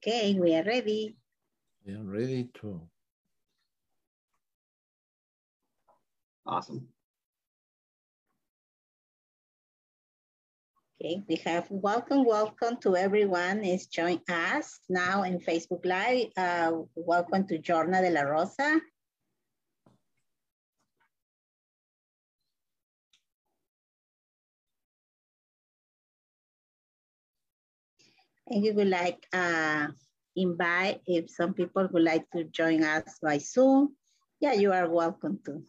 Okay, we are ready. We are ready to. Awesome. Okay, we have welcome, welcome to everyone is joining us now in Facebook Live. Uh, welcome to Jorna de la Rosa. And you would like uh, invite if some people would like to join us by Zoom. Yeah, you are welcome to.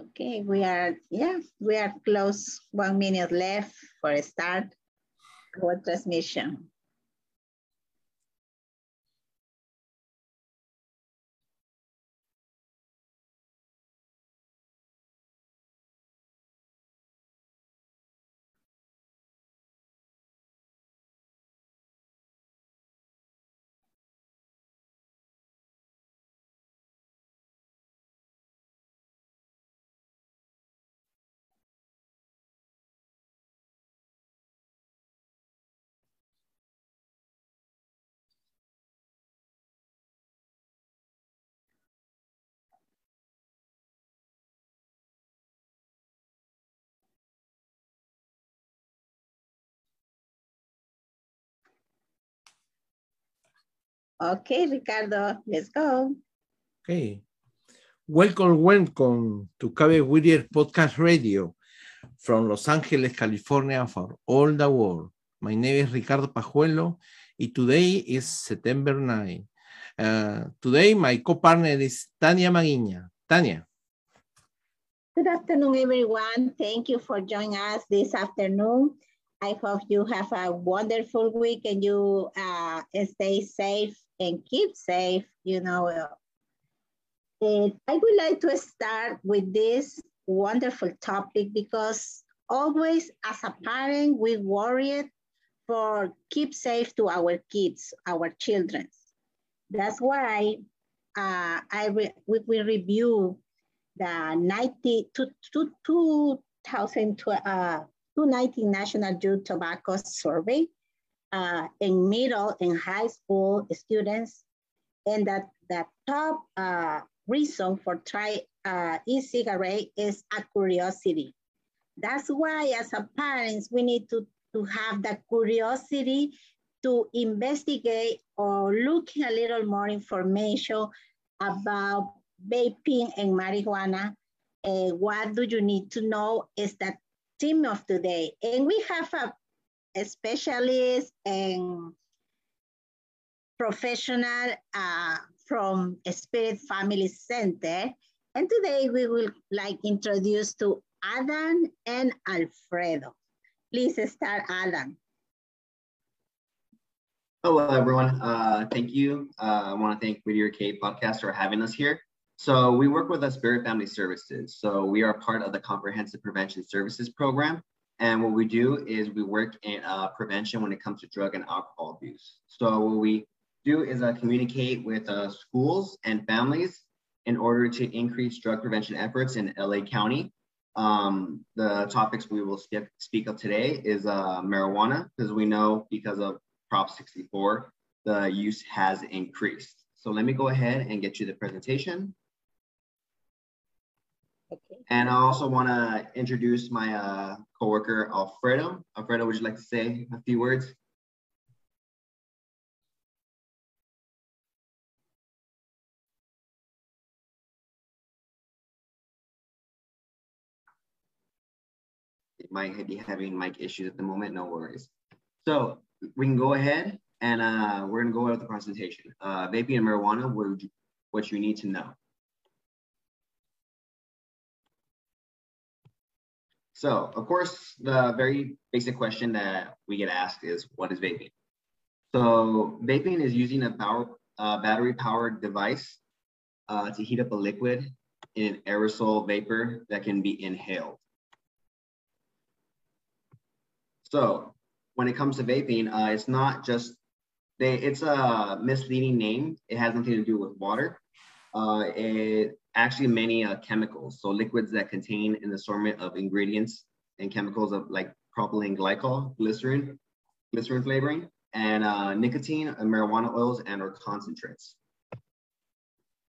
Okay, we are, yeah, we are close, one minute left for a start our transmission. Okay, Ricardo, let's go. Okay. Welcome, welcome to Cabe Whittier Podcast Radio from Los Angeles, California for all the world. My name is Ricardo Pajuelo and today is September 9. Uh, today my co-partner is Tania Maguiña. Tania. Good afternoon, everyone. Thank you for joining us this afternoon. I hope you have a wonderful week and you uh, stay safe and keep safe. You know, and I would like to start with this wonderful topic because always as a parent, we worried for keep safe to our kids, our children. That's why uh, I re we, we review the 90 to, to, 2012 uh, 290 National Youth Tobacco Survey uh, in middle and high school students. And that the top uh, reason for try uh, e-cigarette is a curiosity. That's why as a parents, we need to to have the curiosity to investigate or look a little more information about vaping and marijuana. Uh, what do you need to know is the theme of today. And we have a, a specialist and professional uh, from SPIRITT Family Center. And today we will like introduce to Adan and Alfredo. Please start, Adan. Hello, everyone. Uh, thank you. Uh, I want to thank Whittier K Podcast for having us here. So we work with SPIRITT Family Services. So we are part of the Comprehensive Prevention Services Program. And what we do is we work in uh, prevention when it comes to drug and alcohol abuse. So what we do is uh, communicate with uh, schools and families in order to increase drug prevention efforts in LA County. Um, the topics we will speak of today is uh, marijuana, because we know because of Prop 64, the use has increased. So let me go ahead and get you the presentation. Okay. And I also want to introduce my uh, coworker, Alfredo. Alfredo, would you like to say a few words? It might be having mic issues at the moment, no worries. So we can go ahead and uh, we're gonna go over the presentation. Uh, vaping and marijuana, what you, what you need to know. So, of course, the very basic question that we get asked is, what is vaping? So, vaping is using a power, uh, battery-powered device uh, to heat up a liquid in an aerosol vapor that can be inhaled. So, when it comes to vaping, uh, it's not just they. It's a misleading name. It has nothing to do with water. Uh, it actually many uh, chemicals, so liquids that contain an assortment of ingredients and chemicals of like propylene glycol, glycerin, glycerin flavoring, and uh, nicotine, and marijuana oils, and or concentrates.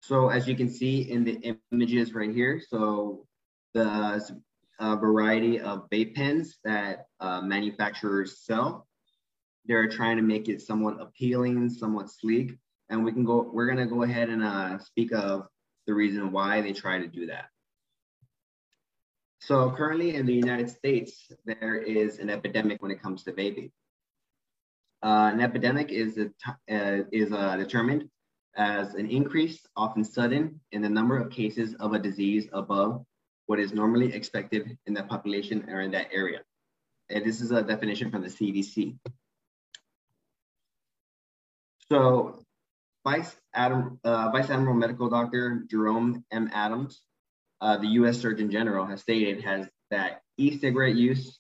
So as you can see in the images right here, so the uh, variety of vape pens that uh, manufacturers sell. They're trying to make it somewhat appealing, somewhat sleek, and we can go. We're gonna go ahead and uh, speak of the reason why they try to do that. So currently in the United States, there is an epidemic when it comes to vaping. Uh, an epidemic is, uh, is uh, determined as an increase, often sudden, in the number of cases of a disease above what is normally expected in the population or in that area. And this is a definition from the CDC. So Vice, Adam, uh, Vice Admiral Medical Doctor Jerome M. Adams, uh, the U.S. Surgeon General, has stated has that e-cigarette use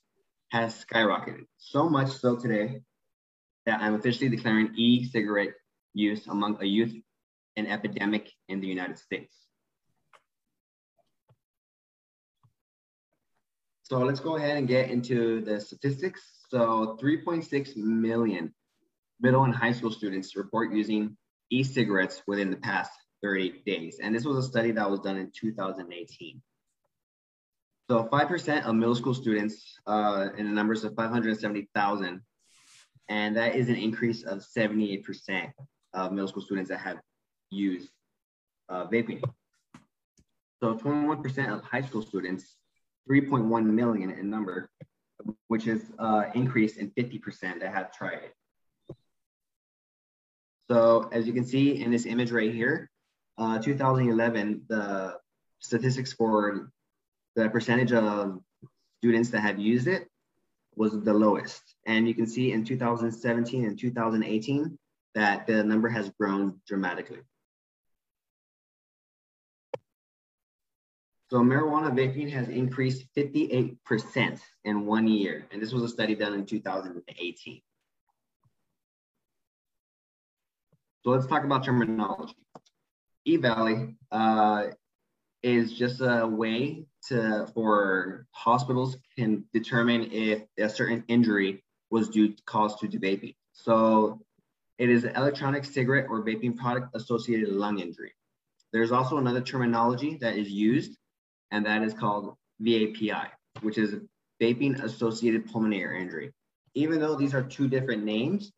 has skyrocketed so much so today that I'm officially declaring e-cigarette use among a youth an epidemic in the United States. So let's go ahead and get into the statistics. So 3.6 million middle and high school students report using e-cigarettes within the past 30 days. And this was a study that was done in 2018. So 5% of middle school students uh, in the numbers of 570,000. And that is an increase of 78% of middle school students that have used uh, vaping. So 21% of high school students, 3.1 million in number, which is uh, increased in 50% that have tried it. So as you can see in this image right here, uh, 2011, the statistics for the percentage of students that have used it was the lowest. And you can see in 2017 and 2018 that the number has grown dramatically. So marijuana vaping has increased 58% in one year. And this was a study done in 2018. So let's talk about terminology. EVALI uh, is just a way to for hospitals can determine if a certain injury was due caused to vaping. So it is an electronic cigarette or vaping product associated lung injury. There's also another terminology that is used, and that is called VAPI, which is vaping associated pulmonary injury. even though these are two different names,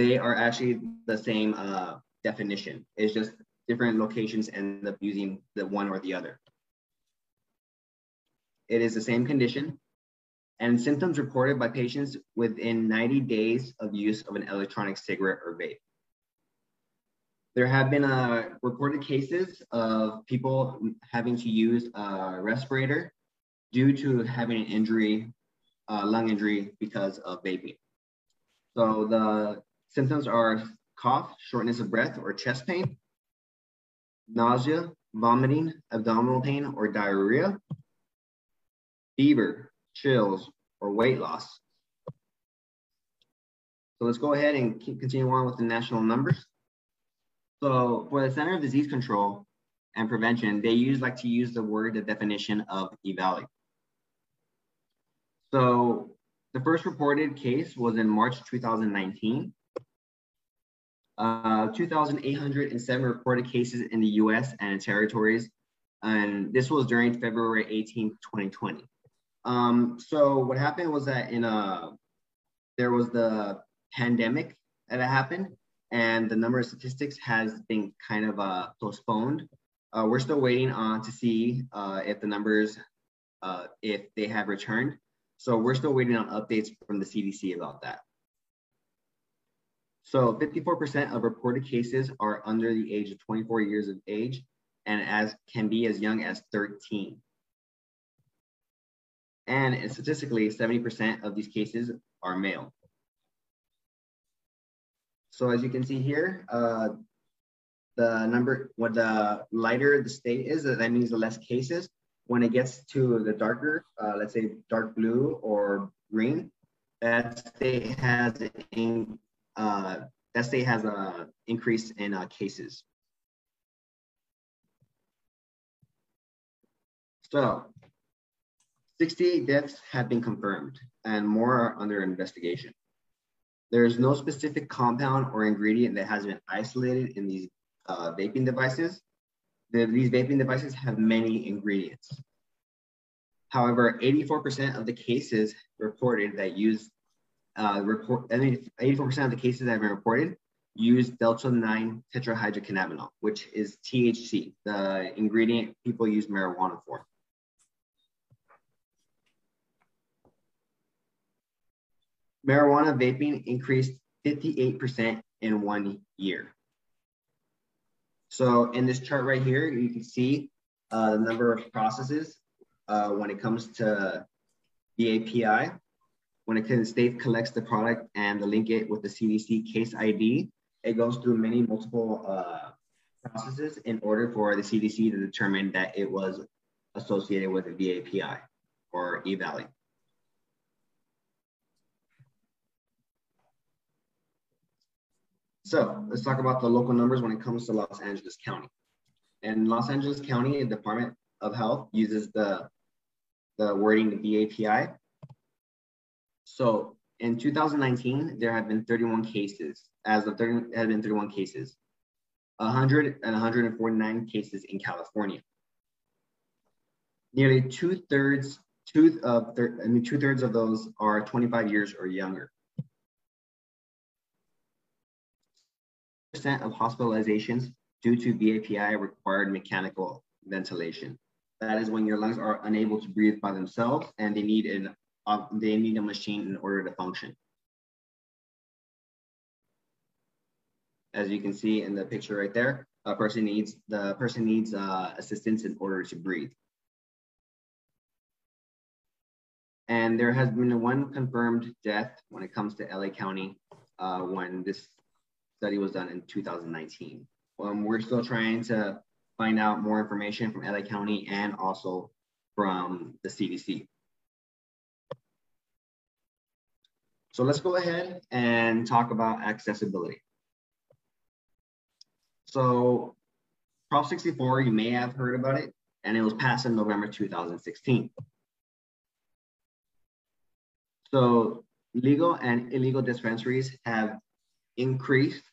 they are actually the same uh, definition. It's just different locations end up using the one or the other. It is the same condition and symptoms reported by patients within 90 days of use of an electronic cigarette or vape. There have been uh, reported cases of people having to use a respirator due to having an injury, uh, lung injury because of vaping. So the symptoms are cough, shortness of breath or chest pain, nausea, vomiting, abdominal pain or diarrhea, fever, chills, or weight loss. So let's go ahead and keep continue on with the national numbers. So for the Center of Disease Control and Prevention, they use like to use the word, the definition of EVALI. So the first reported case was in March 2019. Uh, 2,807 reported cases in the US and territories. And this was during February 18, 2020. Um, so what happened was that in a, uh, there was the pandemic that happened and the number of statistics has been kind of uh, postponed. Uh, we're still waiting on to see uh, if the numbers, if they have returned. So we're still waiting on updates from the CDC about that. So 54% of reported cases are under the age of 24 years of age and as can be as young as 13. And statistically, 70% of these cases are male. So as you can see here, uh, the number, what the lighter the state is, that means the less cases. When it gets to the darker, uh, let's say dark blue or green, that state has uh, that state has a increase in uh, cases. So 68 deaths have been confirmed and more are under investigation. There is no specific compound or ingredient that has been isolated in these uh, vaping devices. The, these vaping devices have many ingredients. However, 84% of the cases reported that use uh, report, I mean, 84% of the cases that have been reported use delta 9 tetrahydrocannabinol, which is THC, the ingredient people use marijuana for. marijuana vaping increased 58% in one year. So in this chart right here, you can see uh, the number of processes uh, when it comes to the API. When a state collects the product and the link it with the CDC case ID, it goes through many multiple uh, processes in order for the CDC to determine that it was associated with a VAPI or EVALI. So let's talk about the local numbers when it comes to Los Angeles County. In Los Angeles County the Department of Health uses the, the wording VAPI. So in 2019, there have been 31 cases. As of 30, had been 31 cases, 100 and 149 cases in California. Nearly two thirds, two of, I mean, two thirds of those are 25 years or younger. percent of hospitalizations due to VAPI required mechanical ventilation. That is when your lungs are unable to breathe by themselves and they need an they need a machine in order to function. As you can see in the picture right there, a person needs the person needs uh, assistance in order to breathe. And there has been one confirmed death when it comes to LA County uh, when this study was done in 2019. Um, we're still trying to find out more information from LA County and also from the CDC. So let's go ahead and talk about accessibility. So Prop 64, you may have heard about it, and it was passed in November 2016. So legal and illegal dispensaries have increased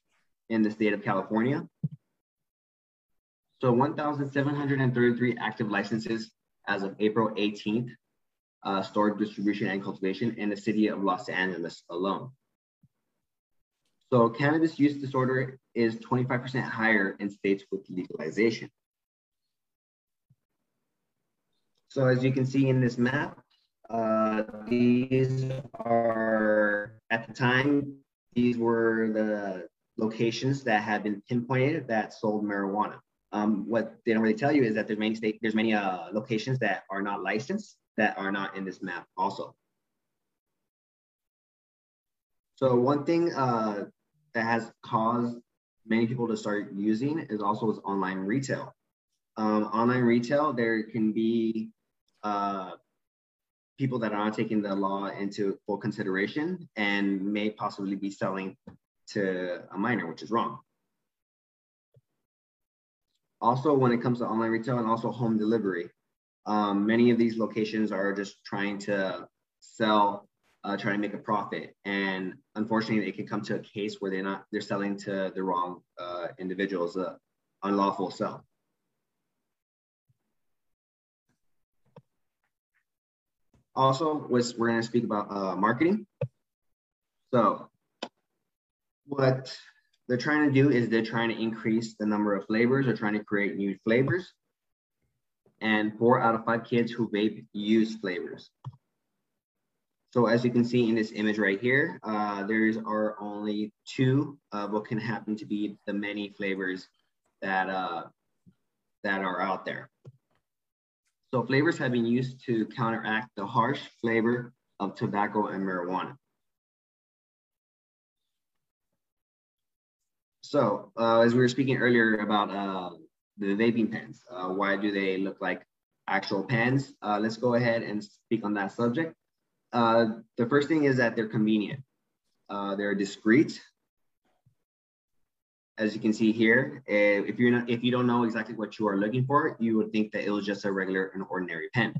in the state of California. So 1,733 active licenses as of April 18th, uh, storage, distribution, and cultivation in the city of Los Angeles alone. So cannabis use disorder is 25% higher in states with legalization. So as you can see in this map, uh, these are, at the time, these were the locations that had been pinpointed that sold marijuana. Um, what they don't really tell you is that there's many state, there's many uh, locations that are not licensed that are not in this map also. So one thing uh, that has caused many people to start using is also is online retail. Um, online retail, there can be uh, people that are not taking the law into full consideration and may possibly be selling to a minor, which is wrong. Also, when it comes to online retail and also home delivery, um, many of these locations are just trying to sell, uh, trying to make a profit. And unfortunately, it can come to a case where they're not, they're selling to the wrong uh, individuals, uh, unlawful sell. Also, was we're going to speak about uh, marketing. So, what they're trying to do is they're trying to increase the number of flavors. They're trying to create new flavors. And four out of five kids who vape use flavors. So as you can see in this image right here, uh, there are only two of what can happen to be the many flavors that uh, that are out there. So flavors have been used to counteract the harsh flavor of tobacco and marijuana. So uh, as we were speaking earlier about uh, the vaping pens, uh, why do they look like actual pens? Uh, let's go ahead and speak on that subject. Uh, the first thing is that they're convenient. Uh, they're discreet, as you can see here, eh, if you're not, if you don't know exactly what you are looking for, you would think that it was just a regular and ordinary pen.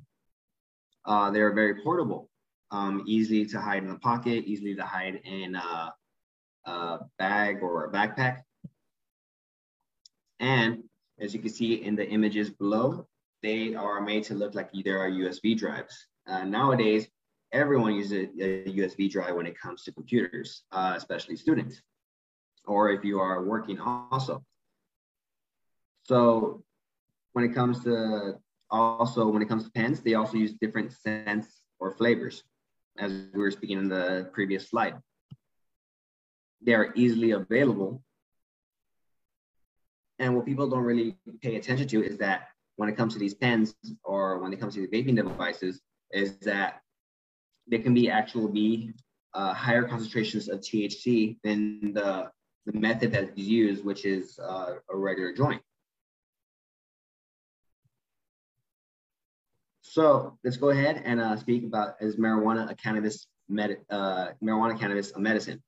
Uh, they're very portable, um, easily to hide in the pocket, easily to hide in a, a bag or a backpack. And as you can see in the images below, they are made to look like they are USB drives. Uh, nowadays, everyone uses a, USB drive when it comes to computers, uh, especially students or if you are working also. So when it comes to also when it comes to pens, they also use different scents or flavors, as we were speaking in the previous slide. They are easily available. And what people don't really pay attention to is that when it comes to these pens or when it comes to the vaping devices, is that they can be actually be uh, higher concentrations of THC than the the method that is used, which is uh, a regular joint. So let's go ahead and uh, speak about is marijuana a cannabis med uh, marijuana cannabis a medicine?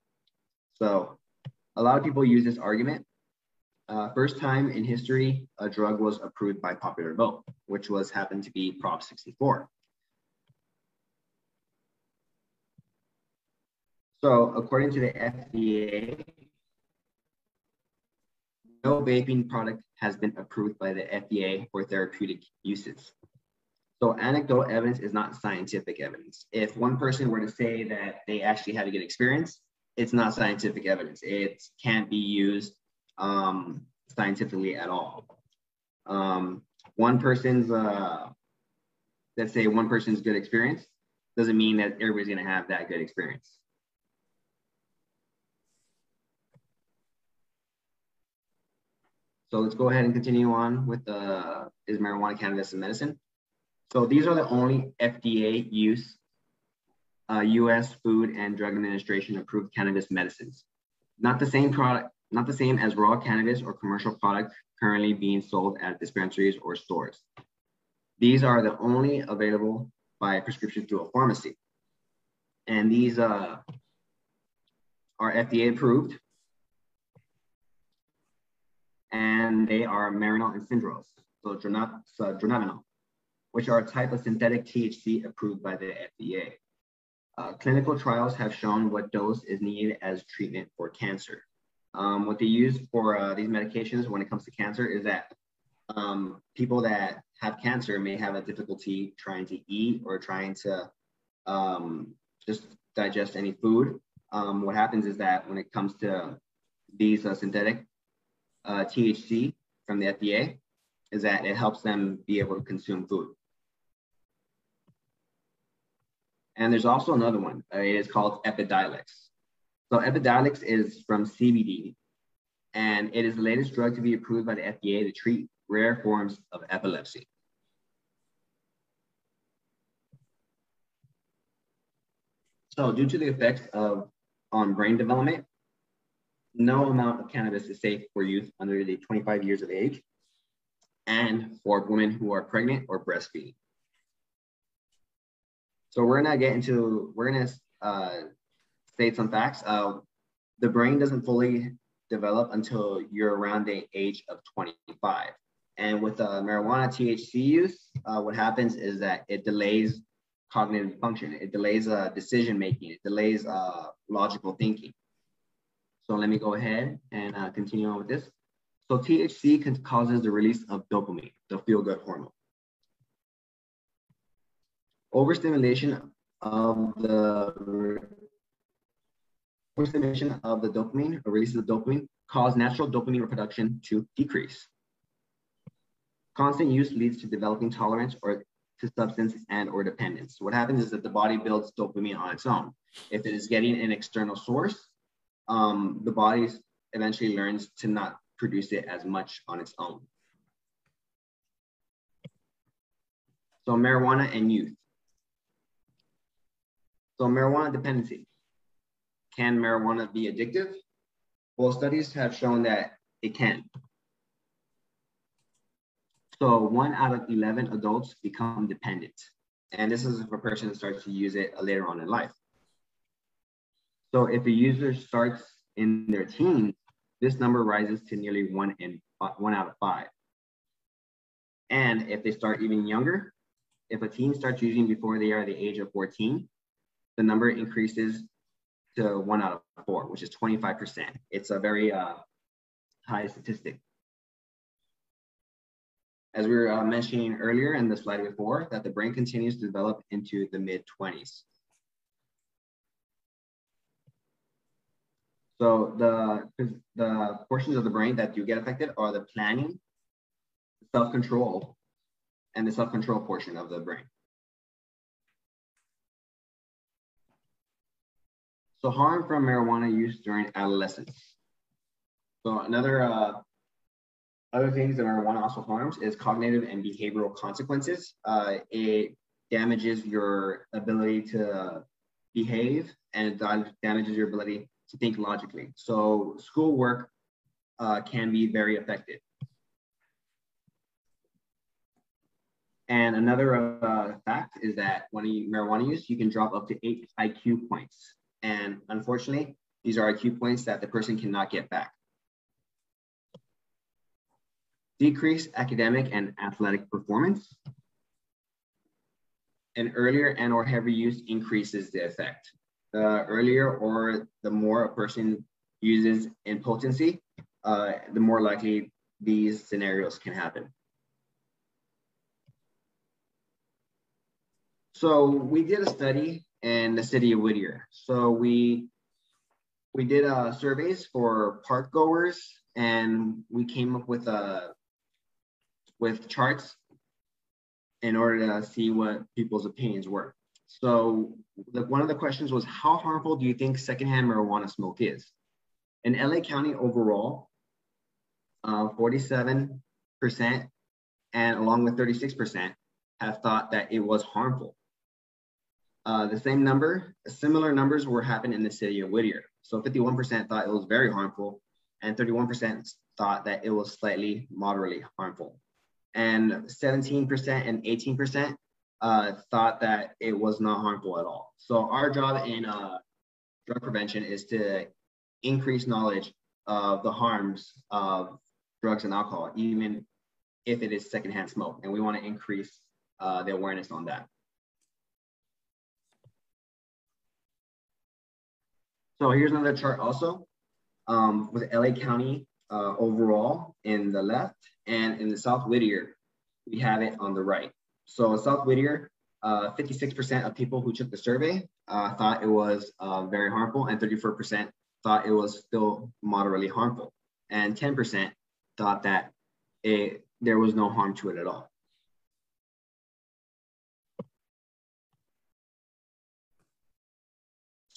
So a lot of people use this argument. Uh, first time in history, a drug was approved by popular vote, which was happened to be Prop 64. So according to the FDA, no vaping product has been approved by the FDA for therapeutic uses. So anecdotal evidence is not scientific evidence. If one person were to say that they actually had a good experience, it's not scientific evidence. It can't be used um, scientifically at all. Um, one person's, uh, let's say one person's good experience doesn't mean that everybody's gonna have that good experience. So let's go ahead and continue on with the is marijuana cannabis and medicine. So these are the only FDA use uh, U.S. Food and Drug Administration approved cannabis medicines. Not the same product, not the same as raw cannabis or commercial product currently being sold at dispensaries or stores. These are the only available by prescription through a pharmacy. And these uh, are FDA approved and they are Marinol and Syndros, so dronabinol, which are a type of synthetic THC approved by the FDA. Uh, clinical trials have shown what dose is needed as treatment for cancer. Um, what they use for uh, these medications when it comes to cancer is that um, people that have cancer may have a difficulty trying to eat or trying to um, just digest any food. Um, what happens is that when it comes to these uh, synthetic uh, THC from the FDA, is that it helps them be able to consume food. And there's also another one. Uh, it is called Epidiolex. So Epidiolex is from CBD, and it is the latest drug to be approved by the FDA to treat rare forms of epilepsy. So due to the effects of on brain development, no amount of cannabis is safe for youth under the 25 years of age and for women who are pregnant or breastfeeding. So we're gonna get into, we're gonna uh, state some facts. Uh, the brain doesn't fully develop until you're around the age of 25. And with uh, marijuana THC use, uh, what happens is that it delays cognitive function. It delays uh, decision making. It delays uh, logical thinking. So let me go ahead and uh, continue on with this. So THC can, causes the release of dopamine, the feel-good hormone. Overstimulation of the overstimulation of the dopamine or release of dopamine cause natural dopamine production to decrease. Constant use leads to developing tolerance or to substance and or dependence. What happens is that the body builds dopamine on its own. If it is getting an external source, um, the body eventually learns to not produce it as much on its own. So marijuana and youth. So marijuana dependency. Can marijuana be addictive? Well, studies have shown that it can. So one out of 11 adults become dependent. And this is if a person starts to use it later on in life. So if a user starts in their teens, this number rises to nearly one in one out of five. And if they start even younger, if a teen starts using before they are the age of 14, the number increases to one out of four, which is 25%. It's a very uh, high statistic. As we were uh, mentioning earlier in the slide before, that the brain continues to develop into the mid 20s. So the, the portions of the brain that do get affected are the planning, self-control, and the self-control portion of the brain. So harm from marijuana use during adolescence. So another uh, other things that marijuana also harms is cognitive and behavioral consequences. Uh, it damages your ability to behave and damages your ability to think logically. So schoolwork uh, can be very affected. And another uh, fact is that when you marijuana use, you can drop up to eight IQ points. And unfortunately, these are IQ points that the person cannot get back. Decreased academic and athletic performance. And earlier and or heavy use increases the effect the earlier or the more a person uses in potency, uh, the more likely these scenarios can happen. So we did a study in the city of Whittier. So we we did uh, surveys for park goers, and we came up with a uh, with charts in order to see what people's opinions were. So the, one of the questions was, how harmful do you think secondhand marijuana smoke is? In LA County overall, uh, 47% and along with 36% have thought that it was harmful. Uh, the same number, similar numbers were happening in the city of Whittier. So 51% thought it was very harmful and 31% thought that it was slightly moderately harmful. And 17% and 18% uh, thought that it was not harmful at all. So our job in uh, drug prevention is to increase knowledge of the harms of drugs and alcohol, even if it is secondhand smoke. And we want to increase uh, the awareness on that. So here's another chart also um, with LA County uh, overall in the left and in the South Whittier we have it on the right. So South Whittier, 56% uh, of people who took the survey uh, thought it was uh, very harmful, and 34% thought it was still moderately harmful, and 10% thought that it, there was no harm to it at all.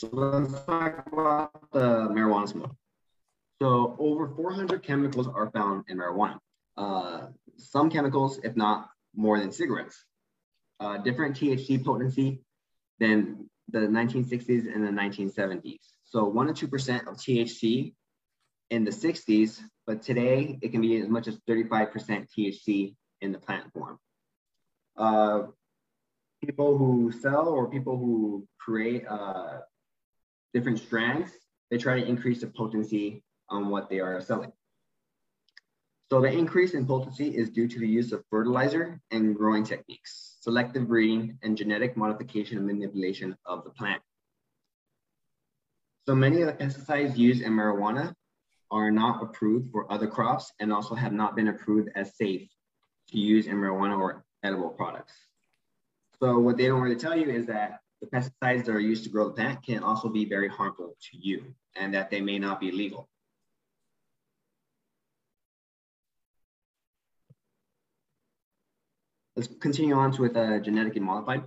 So let's talk about the marijuana smoke. So over 400 chemicals are found in marijuana. Uh, some chemicals, if not more than cigarettes. Uh, different THC potency than the 1960s and the 1970s. So one to 2% of THC in the 60s, but today it can be as much as 35% THC in the plant form. Uh, people who sell or people who create uh, different strands, they try to increase the potency on what they are selling. So the increase in potency is due to the use of fertilizer and growing techniques, selective breeding, and genetic modification and manipulation of the plant. So many of the pesticides used in marijuana are not approved for other crops and also have not been approved as safe to use in marijuana or edible products. So what they don't really tell you is that the pesticides that are used to grow the plant can also be very harmful to you and that they may not be legal. Let's continue on with uh, genetically modified.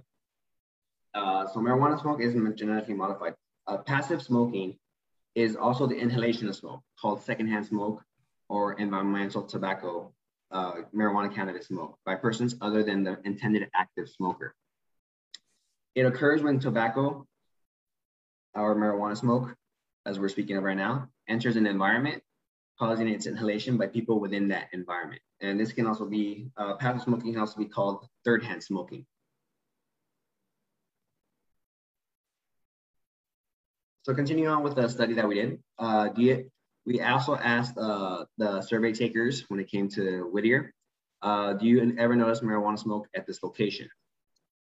Uh, so marijuana smoke isn't genetically modified. Uh, passive smoking is also the inhalation of smoke called secondhand smoke or environmental tobacco, uh, marijuana cannabis smoke by persons other than the intended active smoker. It occurs when tobacco or marijuana smoke, as we're speaking of right now, enters an environment, causing its inhalation by people within that environment. And this can also be, uh, passive smoking can also be called third hand smoking. So continuing on with the study that we did, uh, we also asked uh, the survey takers when it came to Whittier, uh, do you ever notice marijuana smoke at this location?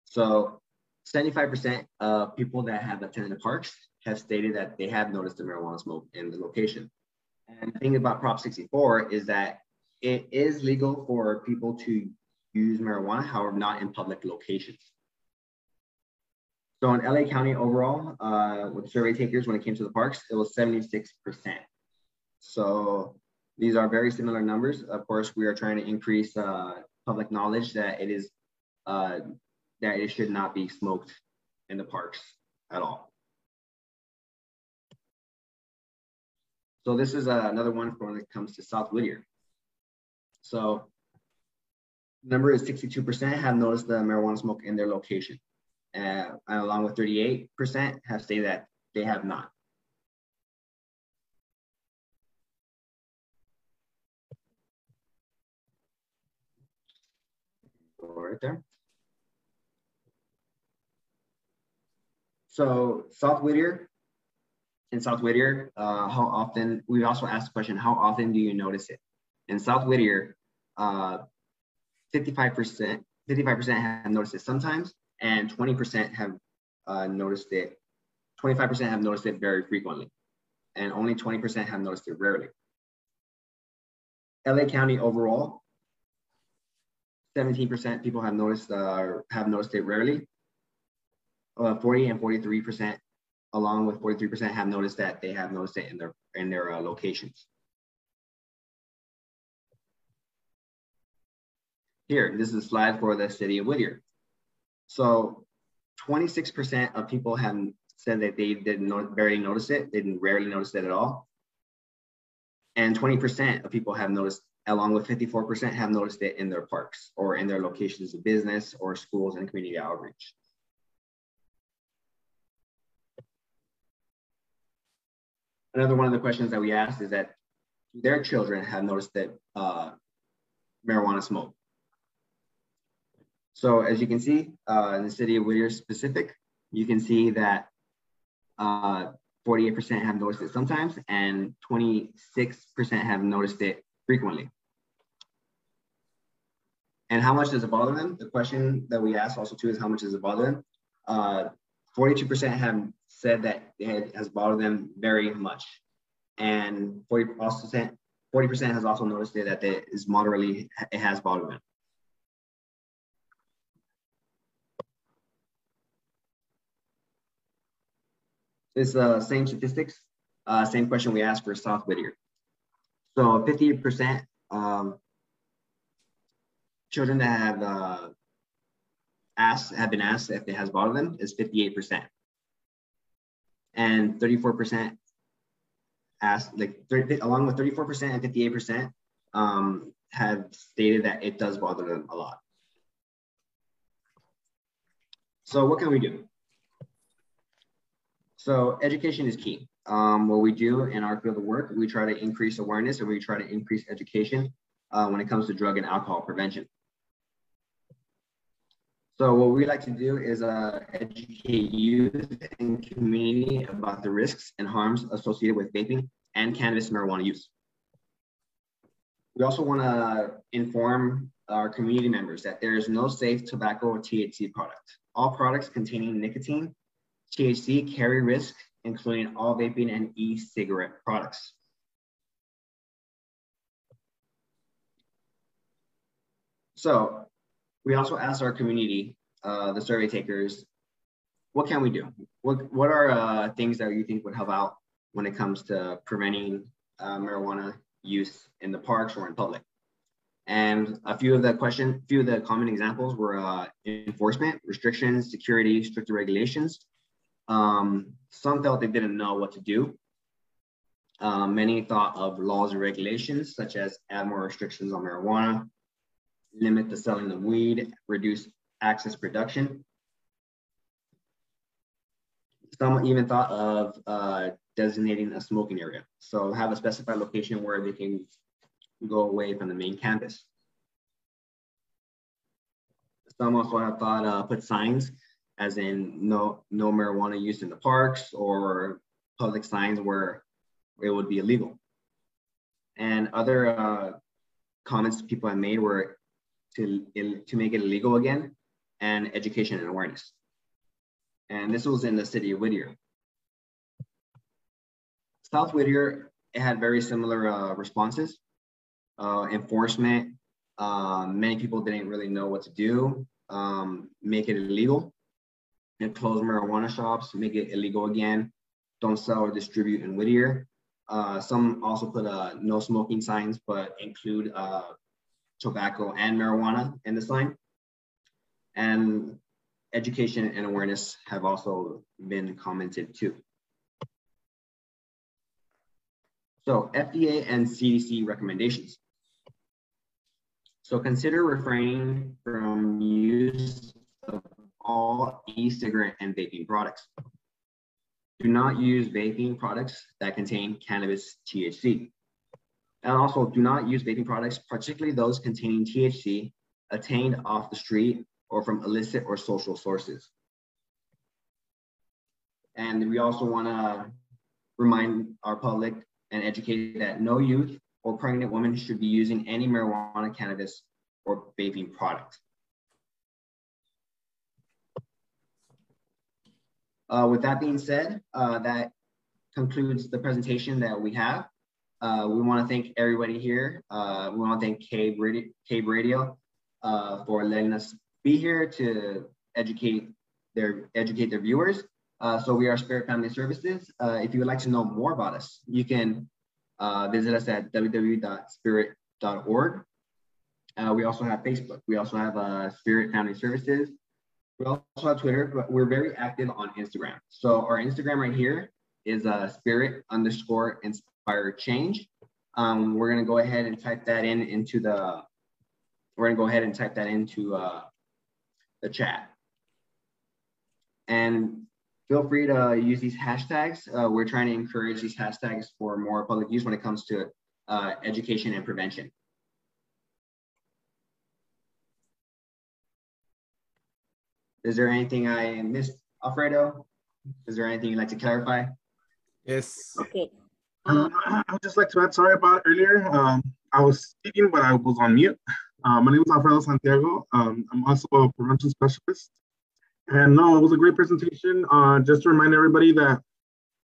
So 75% of people that have attended the parks have stated that they have noticed the marijuana smoke in the location. And the thing about Prop 64 is that it is legal for people to use marijuana, however, not in public locations. So in LA County overall, uh, with survey takers, when it came to the parks, it was 76%. So these are very similar numbers. Of course, we are trying to increase uh, public knowledge that it is uh, that it should not be smoked in the parks at all. So this is uh, another one for when it comes to South Whittier. So number is 62% have noticed the marijuana smoke in their location. Uh, and along with 38% have stated that they have not. Right there. So South Whittier, in South Whittier, uh, how often, we also asked the question, how often do you notice it? In South Whittier, 55%, uh, 55% have noticed it sometimes, and 20% have uh, noticed it, 25% have noticed it very frequently, and only 20% have noticed it rarely. LA County overall, 17% people have noticed uh, have noticed it rarely, uh, 40 and 43%, along with 43% have noticed that they have noticed it in their, in their uh, locations. Here, this is a slide for the city of Whittier. So 26% of people have said that they didn't not, barely notice it, they didn't rarely notice it at all. And 20% of people have noticed, along with 54% have noticed it in their parks or in their locations of business or schools and community outreach. Another one of the questions that we asked is that their children have noticed that uh, marijuana smoke. So as you can see uh, in the city of Whittier specific, you can see that 48% uh, have noticed it sometimes and 26% have noticed it frequently. And how much does it bother them? The question that we asked also too is how much does it bother them? 42% have said that it has bothered them very much. And 40%, 40% has also noticed it, that it is moderately, it has bothered them. It's the uh, same statistics, uh, same question we asked for South Whittier. So 50% um, children that have uh, asked have been asked if it has bothered them is 58%. And 34% asked, like 30, along with 34% and 58%, um, have stated that it does bother them a lot. So what can we do? So education is key. Um, what we do in our field of work, we try to increase awareness and we try to increase education uh, when it comes to drug and alcohol prevention. So what we like to do is uh, educate youth and community about the risks and harms associated with vaping and cannabis marijuana use. We also want to inform our community members that there is no safe tobacco or THC product. All products containing nicotine, THC carry risk, including all vaping and e-cigarette products. So we also asked our community, uh, the survey takers, what can we do? What, what are uh, things that you think would help out when it comes to preventing uh, marijuana use in the parks or in public? And a few of the question, few of the common examples were uh, enforcement, restrictions, security, stricter regulations. Um, some felt they didn't know what to do. Uh, many thought of laws and regulations, such as add more restrictions on marijuana, limit the selling of weed, reduce access production. Some even thought of uh, designating a smoking area. So have a specified location where they can go away from the main campus. Some also have thought uh, put signs as in no, no marijuana use in the parks or public signs where it would be illegal. And other uh, comments people have made were to, to make it illegal again and education and awareness. And this was in the city of Whittier. South Whittier it had very similar uh, responses. Uh, enforcement, um, many people didn't really know what to do, um, make it illegal, and close marijuana shops, make it illegal again, don't sell or distribute in Whittier. Uh, some also put uh, no smoking signs, but include uh, tobacco and marijuana in this line. And education and awareness have also been commented too. So FDA and CDC recommendations. So consider refraining from use of all e-cigarette and vaping products. Do not use vaping products that contain cannabis THC. And also do not use vaping products, particularly those containing THC attained off the street or from illicit or social sources. And we also want to remind our public and educate that no youth or pregnant woman should be using any marijuana, cannabis, or vaping product. Uh, with that being said, uh, that concludes the presentation that we have. Uh, we want to thank everybody here. Uh, we want to thank CABE Radio, CABE Radio uh, for letting us be here to educate their educate their viewers. Uh, so we are SPIRITT Family Services. if you would like to know more about us, you can visit us at www.spiritt.org. we also have Facebook. We also have SPIRITT Family Services. We also have Twitter, but we're very active on Instagram. So our Instagram right here is uh, spiritt underscore change. Um, we're gonna go ahead and type that in into the, we're gonna go ahead and type that into uh, the chat. And feel free to use these hashtags. Uh, we're trying to encourage these hashtags for more public use when it comes to uh, education and prevention. Is there anything I missed, Alfredo? Is there anything you'd like to clarify? Yes. Okay. Uh, I would just like to add, sorry about earlier. Um, I was speaking, but I was on mute. Uh, my name is Alfredo Santiago. Um, I'm also a prevention specialist. And no, it was a great presentation. Uh, just to remind everybody that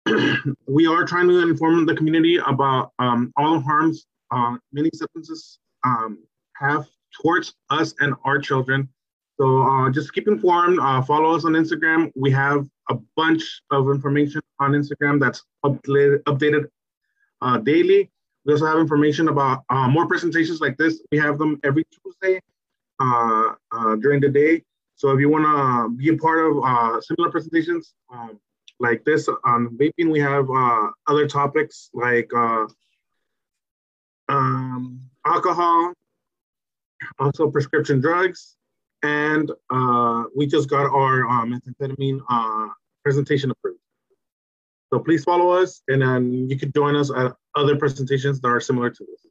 we are trying to inform the community about um, all the harms uh, many substances um, have towards us and our children so uh, just keep informed. Uh, follow us on Instagram. We have a bunch of information on Instagram that's updated, updated uh, daily. We also have information about uh, more presentations like this. We have them every Tuesday uh, uh during the day. So if you want to be a part of uh, similar presentations um, like this on vaping, we have uh, other topics like um, alcohol, also prescription drugs, and we just got our methamphetamine presentation approved. So please follow us, and then you can join us at other presentations that are similar to this.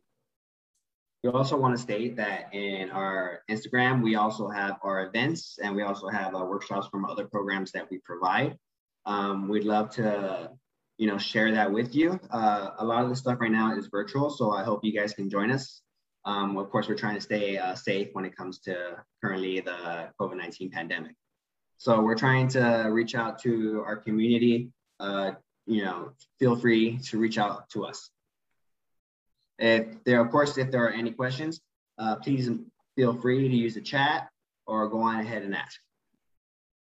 We also want to state that in our Instagram, we also have our events and we also have uh, workshops from other programs that we provide. Um, we'd love to, you know, share that with you. Uh, a lot of the stuff right now is virtual, so I hope you guys can join us. Um, of course, we're trying to stay uh, safe when it comes to currently the COVID-19 pandemic. So we're trying to reach out to our community. Uh, you know, feel free to reach out to us. If there, of course, if there are any questions, uh, please feel free to use the chat or go on ahead and ask.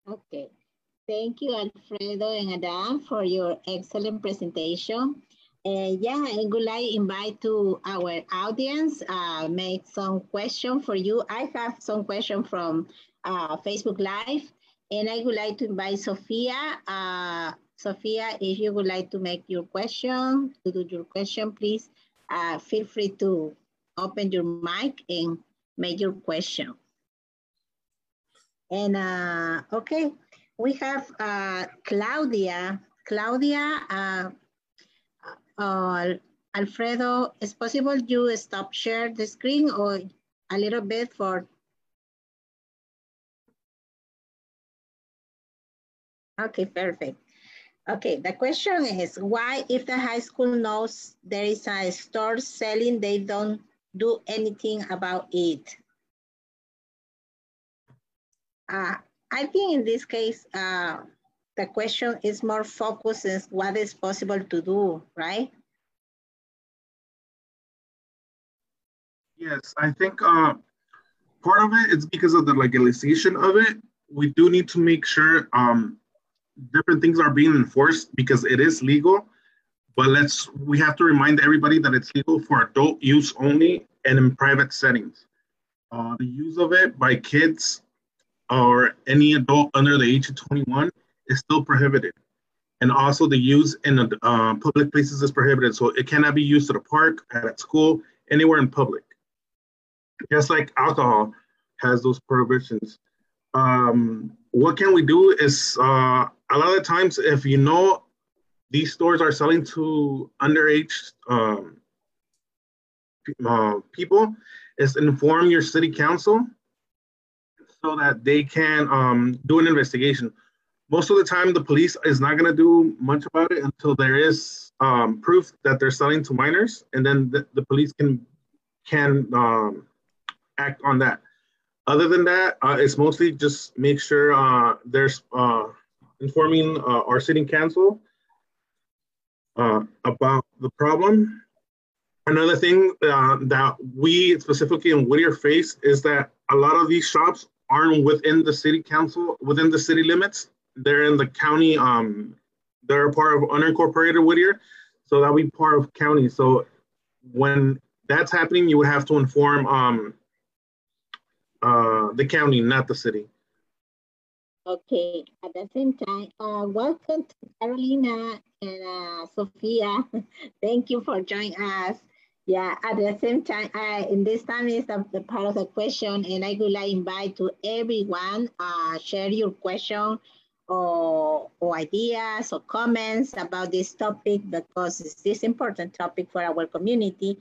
Okay. Thank you, Alfredo and Adan, for your excellent presentation. Uh, yeah, I would like invite to our audience, uh, make some question for you. I have some question from uh, Facebook Live, and I would like to invite Sophia. Uh, Sophia, if you would like to make your question, to do your question, please uh, feel free to open your mic and make your question. And uh, okay, we have Claudia. Claudia, uh, Alfredo, is possible you stop share the screen or a little bit for Okay, perfect. Okay, the question is why if the high school knows there is a store selling, they don't do anything about it? Uh, I think in this case, uh, the question is more focused on what is possible to do, right? Yes, I think uh, part of it is because of the legalization of it. We do need to make sure um, different things are being enforced because it is legal. But let's we have to remind everybody that it's legal for adult use only and in private settings. Uh, the use of it by kids or any adult under the age of 21 is still prohibited. And also the use in uh, public places is prohibited. So it cannot be used at a park, at school, anywhere in public. Just like alcohol has those prohibitions. Um, what can we do is uh, a lot of times if you know these stores are selling to underage um, uh, people, is inform your city council so that they can um, do an investigation. Most of the time the police is not going to do much about it until there is um, proof that they're selling to minors and then the, the police can can um, act on that. Other than that uh, it's mostly just make sure uh, there's uh, informing uh, our city council uh, about the problem another thing uh, that we specifically in whittier face is that a lot of these shops aren't within the city council within the city limits they're in the county. Um, they're part of unincorporated Whittier, so that would be part of county. So when that's happening, you would have to inform um, uh, the county, not the city. Okay, at the same time, uh, welcome to Carolina and uh, Sophia. Thank you for joining us. Yeah, at the same time, I, in this time is the, the part of the question, and I would like invite to everyone, uh, share your question or, or ideas or comments about this topic because it's this important topic for our community.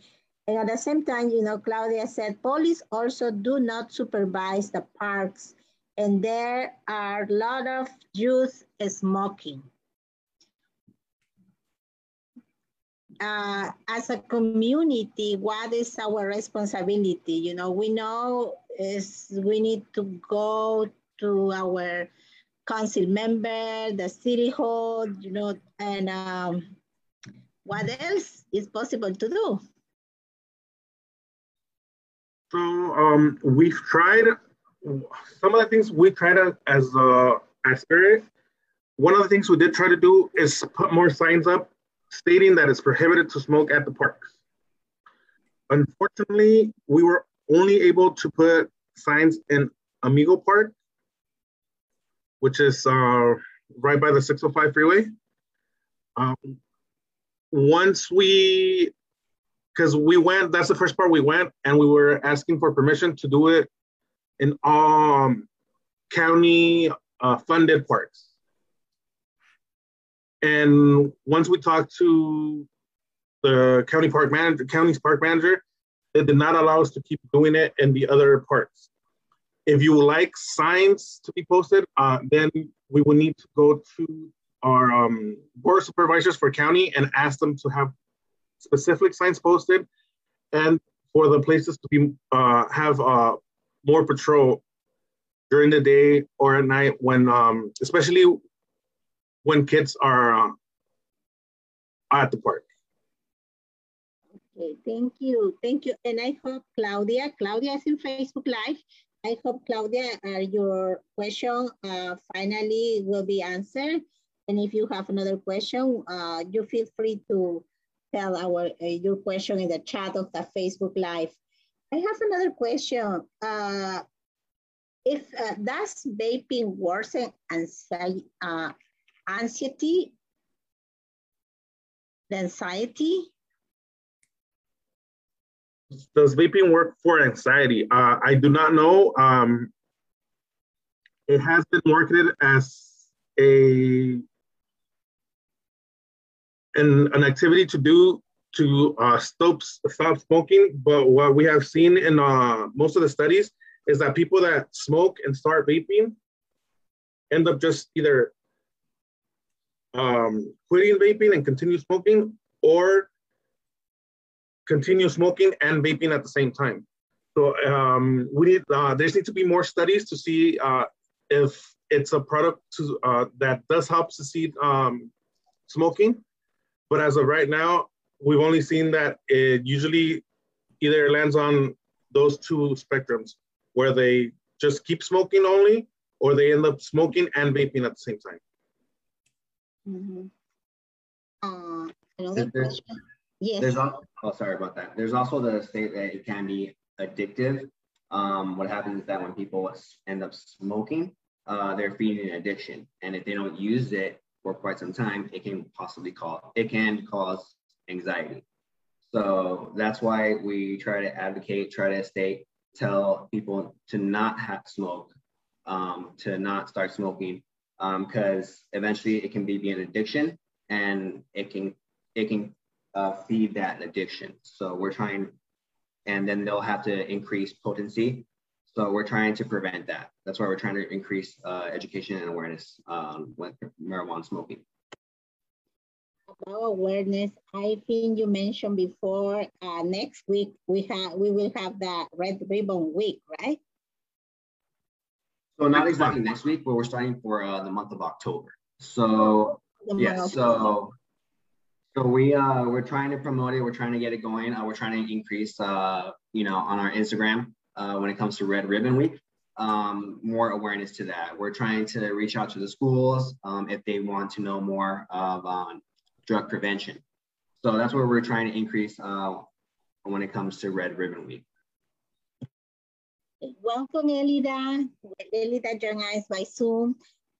And at the same time, you know, Claudia said, police also do not supervise the parks and there are a lot of youth smoking. Uh, as a community, what is our responsibility? You know, we know is we need to go to our council member, the city hall, you know, and um, what else is possible to do? So um, we've tried some of the things we tried as a as SPIRITT. one of the things we did try to do is put more signs up stating that it's prohibited to smoke at the parks. Unfortunately, we were only able to put signs in Amigo Park, which is uh, right by the 605 freeway. Um, once we, because we went, that's the first part we went, and we were asking for permission to do it in um, county uh, funded parks. And once we talked to the county park manager, county's park manager, they did not allow us to keep doing it in the other parks. If you would like signs to be posted, uh, then we will need to go to our um, board supervisors for county and ask them to have specific signs posted and for the places to be uh, have uh, more patrol during the day or at night when um, especially when kids are uh, at the park. Okay, thank you. Thank you. And I hope Claudia, Claudia is in Facebook Live. I hope Claudia, uh, your question uh, finally will be answered. And if you have another question, uh, you feel free to tell our uh, your question in the chat of the Facebook Live. I have another question. Uh, if uh, does vaping worsen anxiety, anxiety, the anxiety. Does vaping work for anxiety? Uh, I do not know. Um, it has been marketed as a an, an activity to do to uh, stop stop smoking. But what we have seen in uh, most of the studies is that people that smoke and start vaping end up just either um, quitting vaping and continue smoking or continue smoking and vaping at the same time. So um, we need, uh, there needs to be more studies to see uh, if it's a product to, uh, that does help succeed um, smoking. But as of right now, we've only seen that it usually either lands on those two spectrums where they just keep smoking only or they end up smoking and vaping at the same time. Mm -hmm. uh, another there's, question. Yes. There's also, oh, sorry about that. There's also the state that it can be addictive. Um, what happens is that when people end up smoking, uh, they're feeding an addiction. And if they don't use it for quite some time, it can possibly cause, it can cause anxiety. So that's why we try to advocate, try to state, tell people to not have smoke, um, to not start smoking because um, eventually it can be, be an addiction and it can it can uh, feed that addiction. So we're trying, and then they'll have to increase potency. So we're trying to prevent that. That's why we're trying to increase uh, education and awareness um, with marijuana smoking. About awareness, I think you mentioned before. Uh, next week we have we will have the Red Ribbon Week, right? So not exactly next week, but we're starting for uh, the month of October. So yeah, so so we uh we're trying to promote it. We're trying to get it going. Uh, we're trying to increase uh you know on our Instagram uh, when it comes to Red Ribbon Week. Um, more awareness to that. We're trying to reach out to the schools um, if they want to know more of um, drug prevention. So that's where we're trying to increase uh, when it comes to Red Ribbon Week. Welcome, Elida. Elida joined us by Zoom.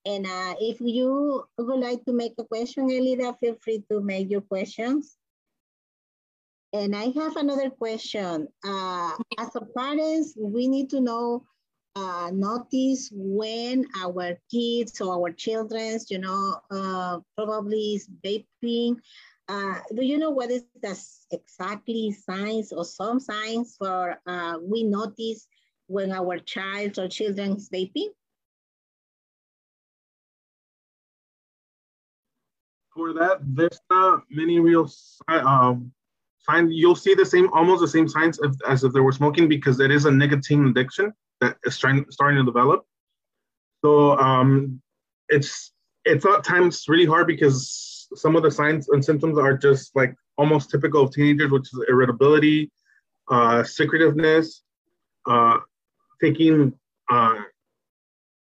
And uh, if you would like to make a question, Elida, feel free to make your questions. And I have another question. Uh, as a parents, we need to know, uh, notice when our kids or our children, you know, uh, probably is vaping. Uh, do you know what is the exactly signs or some signs for uh, we notice when our child or children is vaping? For that, there's not many real um, signs. You'll see the same, almost the same signs as if they were smoking because it is a nicotine addiction that is trying, starting to develop. So um, it's it's at times really hard because some of the signs and symptoms are just like almost typical of teenagers, which is irritability, uh, secretiveness, uh, taking uh,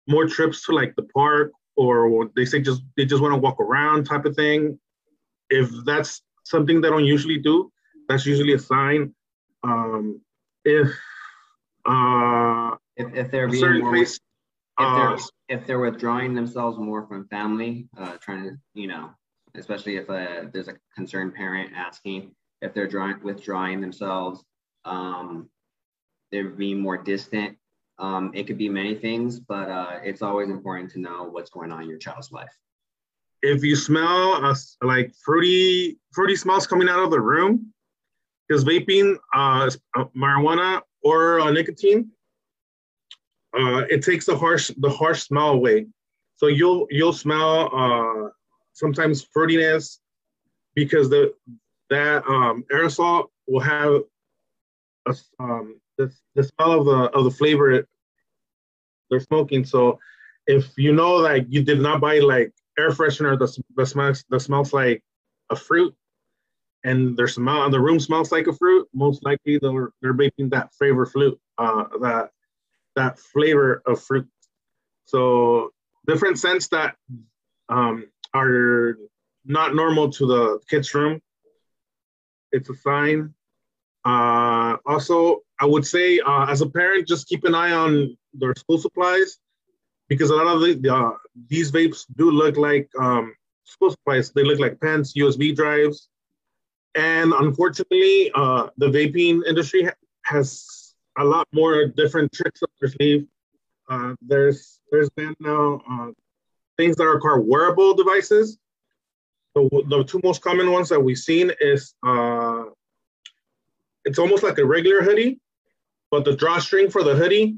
more trips to like the park or they say just they just want to walk around type of thing. If that's something they don't usually do, that's usually a sign. Um, if uh, if, if they're being more, place, if they're uh, if they're withdrawing themselves more from family, uh, trying to you know, especially if uh, there's a concerned parent asking if they're drawing withdrawing themselves, um, they're being more distant. Um, it could be many things, but uh, it's always important to know what's going on in your child's life. if you smell uh, like fruity fruity smells coming out of the room, because vaping uh, uh, marijuana or uh, nicotine, uh, it takes the harsh the harsh smell away. So you'll you'll smell uh, sometimes fruitiness because the that um, aerosol will have a, um, the, the smell of the of the flavor they're smoking. So if you know that you did not buy like air freshener that, that smells that smells like a fruit and their smell the room smells like a fruit, most likely they're they're vaping that flavor fruit, uh, that that flavor of fruit. So different scents that um, are not normal to the kids' room. It's a sign. Uh, also, I would say uh, as a parent, just keep an eye on their school supplies because a lot of the, uh, these vapes do look like um, school supplies. They look like pens, USB drives, and unfortunately, uh, the vaping industry ha- has a lot more different tricks up their sleeve. Uh, there's there's been now uh, things that are called wearable devices. The, the two most common ones that we've seen is uh, it's almost like a regular hoodie, but the drawstring for the hoodie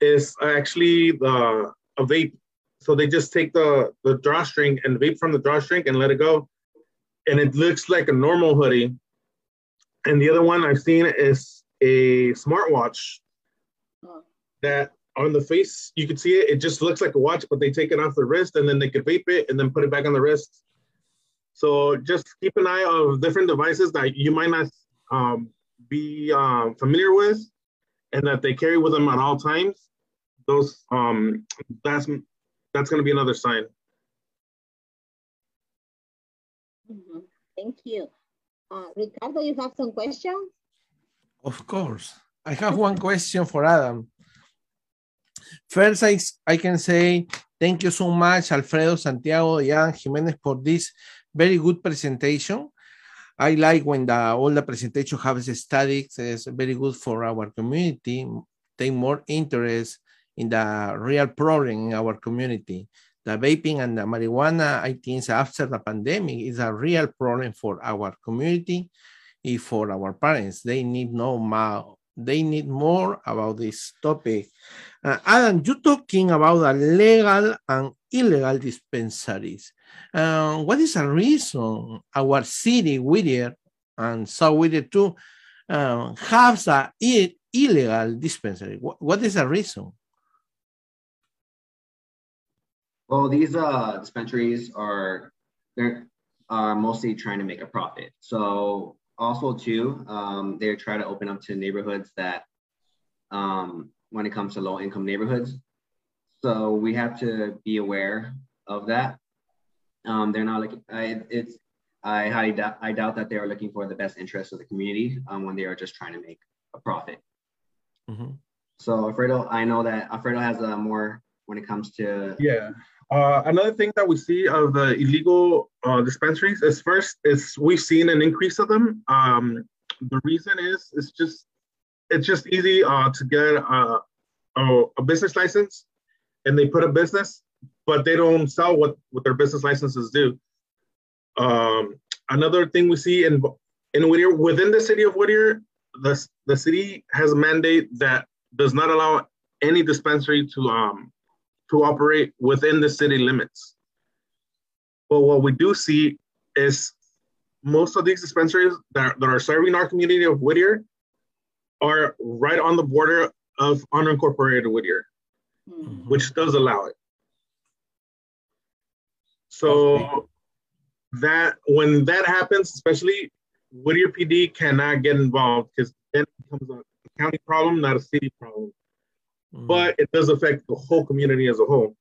is actually the a vape. So they just take the the drawstring and vape from the drawstring and let it go, and it looks like a normal hoodie. And the other one I've seen is a smartwatch that on the face you can see it. It just looks like a watch, but they take it off the wrist and then they could vape it and then put it back on the wrist. So just keep an eye of different devices that you might not um, be um, familiar with, and that they carry with them at all times. Those um, that's that's going to be another sign. Mhm. Thank you. Uh, Ricardo, you have some questions? Of course. I have one question for Adan. First, I, I can say thank you so much, Alfredo, Santiago, Jan, Jimenez, for this very good presentation. I like when the, all the presentation has statics. It's very good for our community, take more interest in the real problem in our community. The vaping and the marijuana, I think after the pandemic is a real problem for our community and for our parents. They need know more, they need more about this topic. Uh, Adan, you're talking about the legal and illegal dispensaries. Uh, what is the reason our city, Whittier, and South Whittier too, uh, has a illegal dispensary? What, what is the reason? Well, these uh, dispensaries are they're are mostly trying to make a profit. So also too, um, they try to open up to neighborhoods that, um, when it comes to low income neighborhoods. So we have to be aware of that. Um, they're not looking. I, it's I highly doubt, I doubt that they are looking for the best interest of the community um, when they are just trying to make a profit. Mhm. So Alfredo, I know that Alfredo has a more when it comes to Yeah. Uh, another thing that we see of the illegal uh, dispensaries is first is we've seen an increase of them. Um, the reason is it's just it's just easy uh, to get a, a, a business license, and they put a business, but they don't sell what what their business licenses do. Um, another thing we see in in Whittier within the city of Whittier, the the city has a mandate that does not allow any dispensary to um, to operate within the city limits. But what we do see is most of these dispensaries that, that are serving our community of Whittier are right on the border of unincorporated Whittier, Mhm. which does allow it. So that when that happens, especially Whittier PD cannot get involved because then it becomes a county problem, not a city problem Mhm. but it does affect the whole community as a whole.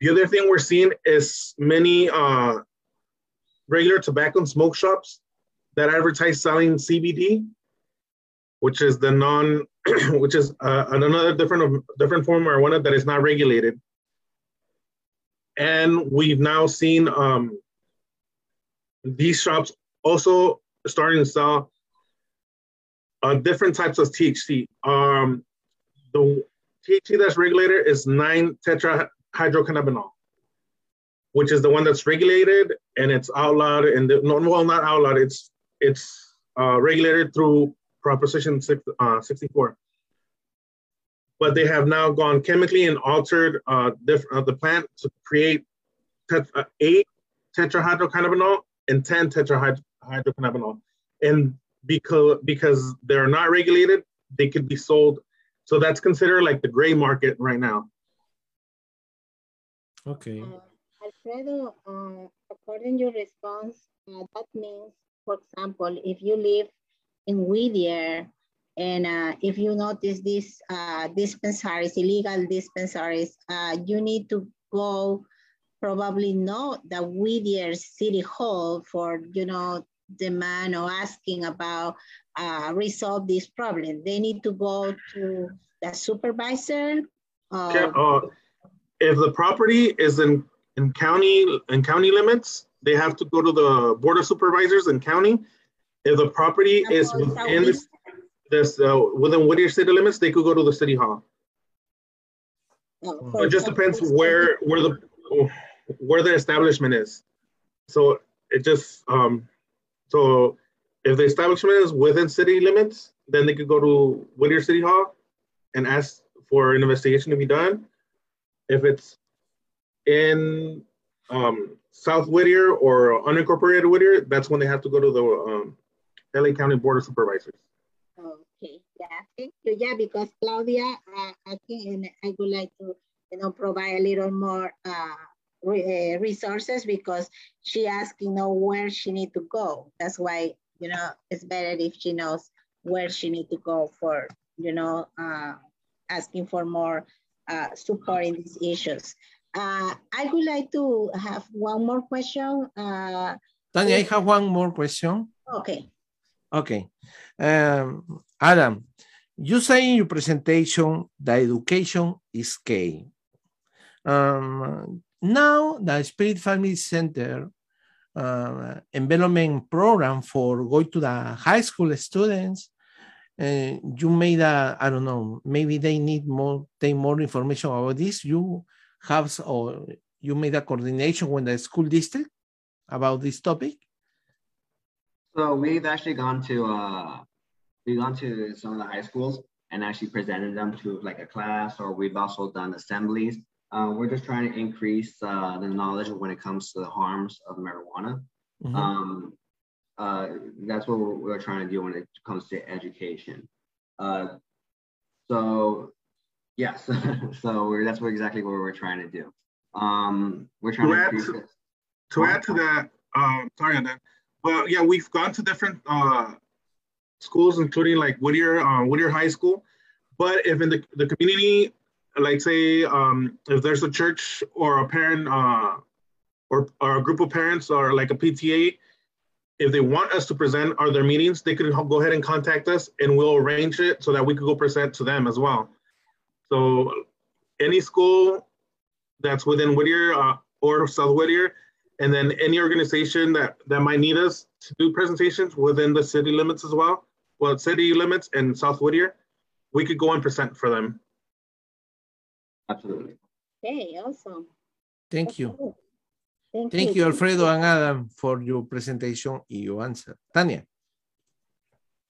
The other thing we're seeing is many uh, regular tobacco and smoke shops that advertise selling CBD, which is the non, which is uh, another different different form of marijuana that is not regulated. And we've now seen um, these shops also starting to sell uh, different types of THC. Um, the THC that's regulated is 9 tetrahydrocannabinol, which is the one that's regulated and it's outlawed. And the, no, well, not outlawed. It's it's uh, regulated through Proposition six, uh, 64. But they have now gone chemically and altered uh, diff- uh, the plant to create tet- uh, eight tetrahydrocannabinol and 10 tetrahydrocannabinol. And because because they're not regulated, they could be sold. So that's considered like the gray market right now. Okay. Uh, Alfredo, uh, according to your response, uh, that means, for example, if you live in Whittier and uh, if you notice these uh, dispensaries, illegal dispensaries, uh, you need to go probably not the Whittier City Hall for, you know, demand or asking about uh, resolve this problem. They need to go to the supervisor. Uh, uh, if the property is in, in county in county limits, they have to go to the board of supervisors in county. If the property is within this, this uh, within Whittier city limits, they could go to the city hall. Oh, it just depends where where the where the establishment is. So it just um, so if the establishment is within city limits, then they could go to Whittier City Hall and ask for an investigation to be done. If it's in um, South Whittier or unincorporated Whittier, that's when they have to go to the um, LA County Board of Supervisors. Okay, yeah, thank you. Yeah, because Claudia, uh, I think I would like to, you know, provide a little more uh, re, uh, resources because she asks, you know, where she need to go. That's why, you know, it's better if she knows where she need to go for, you know, uh, asking for more uh, support in these issues. Uh, I would like to have one more question. Uh, Tanya, I have one more question. Okay. Okay. Um, Adan, you say in your presentation that education is key. Um, now, the SPIRITT Family Center uh, envelopment program for going to the high school students, uh, you made a, I don't know, maybe they need more, take more information about this. You have, or you made a coordination with the school district about this topic? So we've actually gone to, uh, we've gone to some of the high schools and actually presented them to like a class, or we've also done assemblies uh, we're just trying to increase uh, the knowledge when it comes to the harms of marijuana. Mm-hmm. Um, uh, that's what we're, we're, trying to do when it comes to education. Uh, so, yes, so that's what exactly what we're trying to do. Um, we're trying to, to add to, to add to that. Uh, sorry on that. Well, yeah, we've gone to different uh, schools, including like Whittier, Whittier High School. But if in the, the community like say um, if there's a church or a parent uh, or, or a group of parents or like a PTA, if they want us to present or their meetings, they could go ahead and contact us and we'll arrange it so that we could go present to them as well. So any school that's within Whittier uh, or South Whittier, and then any organization that, that might need us to do presentations within the city limits as well, well, city limits and South Whittier, we could go and present for them. Absolutely. Okay, awesome. Thank you. Thank, Thank you. you, Alfredo and Adan, for your presentation and your answer. Tanya.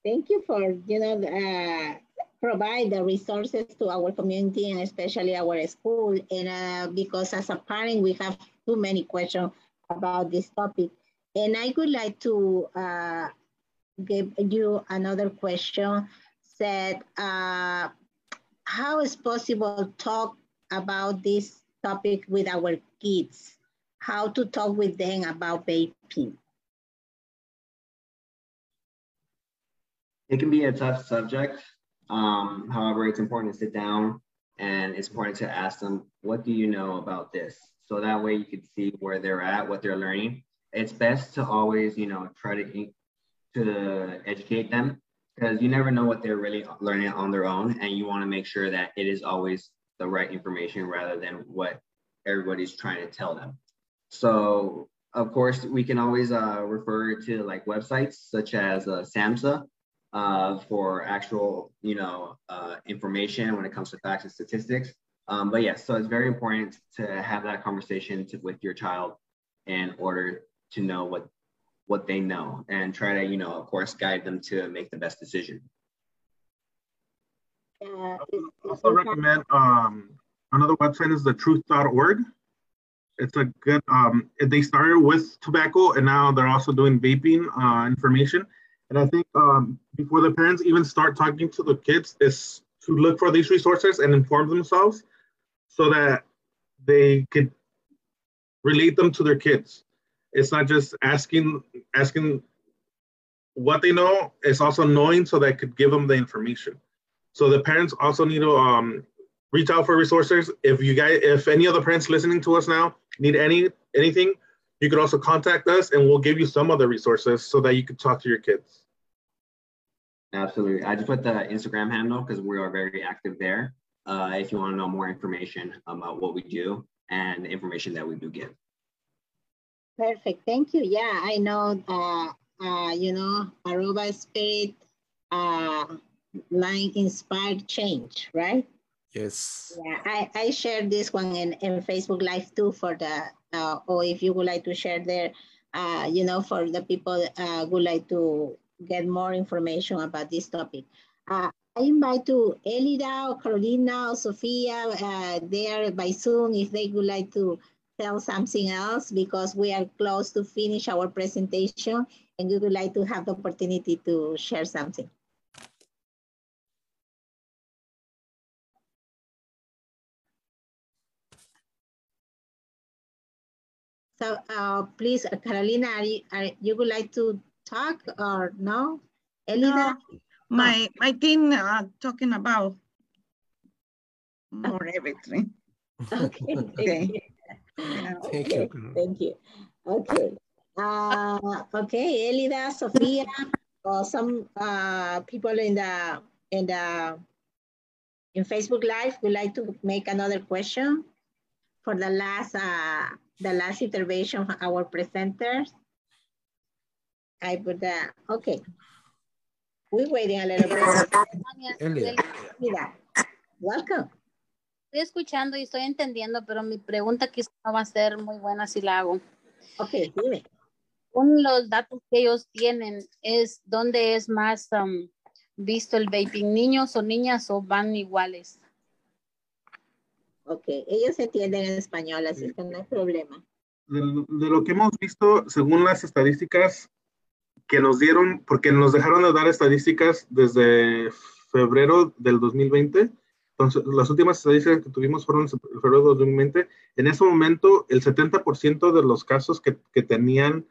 Thank you for, you know, uh, provide the resources to our community and especially our school. And uh, because as a parent, we have too many questions about this topic. And I would like to uh, give you another question. Said, uh, how is possible talk about this topic with our kids, how to talk with them about vaping. It can be a tough subject. Um, however, it's important to sit down and it's important to ask them, what do you know about this? So that way you can see where they're at, what they're learning. It's best to always, you know, try to to educate them because you never know what they're really learning on their own, and you want to make sure that it is always the right information rather than what everybody's trying to tell them. So of course, we can always uh, refer to like websites such as uh, SAMHSA uh, for actual, you know, uh, information when it comes to facts and statistics. Um, but yes, yeah, so it's very important to have that conversation to, with your child in order to know what what they know and try to, you know, of course, guide them to make the best decision. I also recommend um, another website is the truth.org. It's a good, um, they started with tobacco and now they're also doing vaping uh, information. And I think um, before the parents even start talking to the kids is to look for these resources and inform themselves so that they could relate them to their kids. It's not just asking asking what they know, it's also knowing so they could give them the information. So the parents also need to um, reach out for resources. If you guys, if any of the parents listening to us now need any anything, you could also contact us and we'll give you some other resources so that you can talk to your kids. Absolutely. I just put the Instagram handle because we are very active there. Uh, if you want to know more information about what we do and the information that we do give. Perfect. Thank you. Yeah, I know, uh, uh, you know, Aruba SPIRITT uh, line inspired change, right? Yes. Yeah, I, I shared this one in, in Facebook Live too for the, uh, or if you would like to share there, uh, you know, for the people uh, would like to get more information about this topic. Uh, I invite to Elida or Carolina or Sofia uh, there by Zoom if they would like to tell something else because we are close to finish our presentation and we would like to have the opportunity to share something. So uh, please, uh, Carolina, are you, are, you would like to talk or no? Elida? No, my, my team uh, talking about more everything. Okay. okay. Yeah, Thank okay. you. Thank you. Okay. Uh, okay, Elida, Sofia, or some uh, people in the in the in Facebook Live would like to make another question for the last uh, the last intervention of our presenters. I put that, okay. We're waiting a little bit. Mira, welcome. Estoy escuchando y estoy entendiendo, pero mi pregunta quizá no va a ser muy buena si la hago. Ok, dime. Uno de los datos que ellos tienen es dónde es más um, visto el vaping, niños o niñas o van iguales. Ok, ellos entienden en español, así que no hay problema. De, de, lo que hemos visto, según las estadísticas que nos dieron, porque nos dejaron de dar estadísticas desde febrero del 2020, entonces las últimas estadísticas que tuvimos fueron en febrero del 2020, en ese momento el 70% de los casos que, que tenían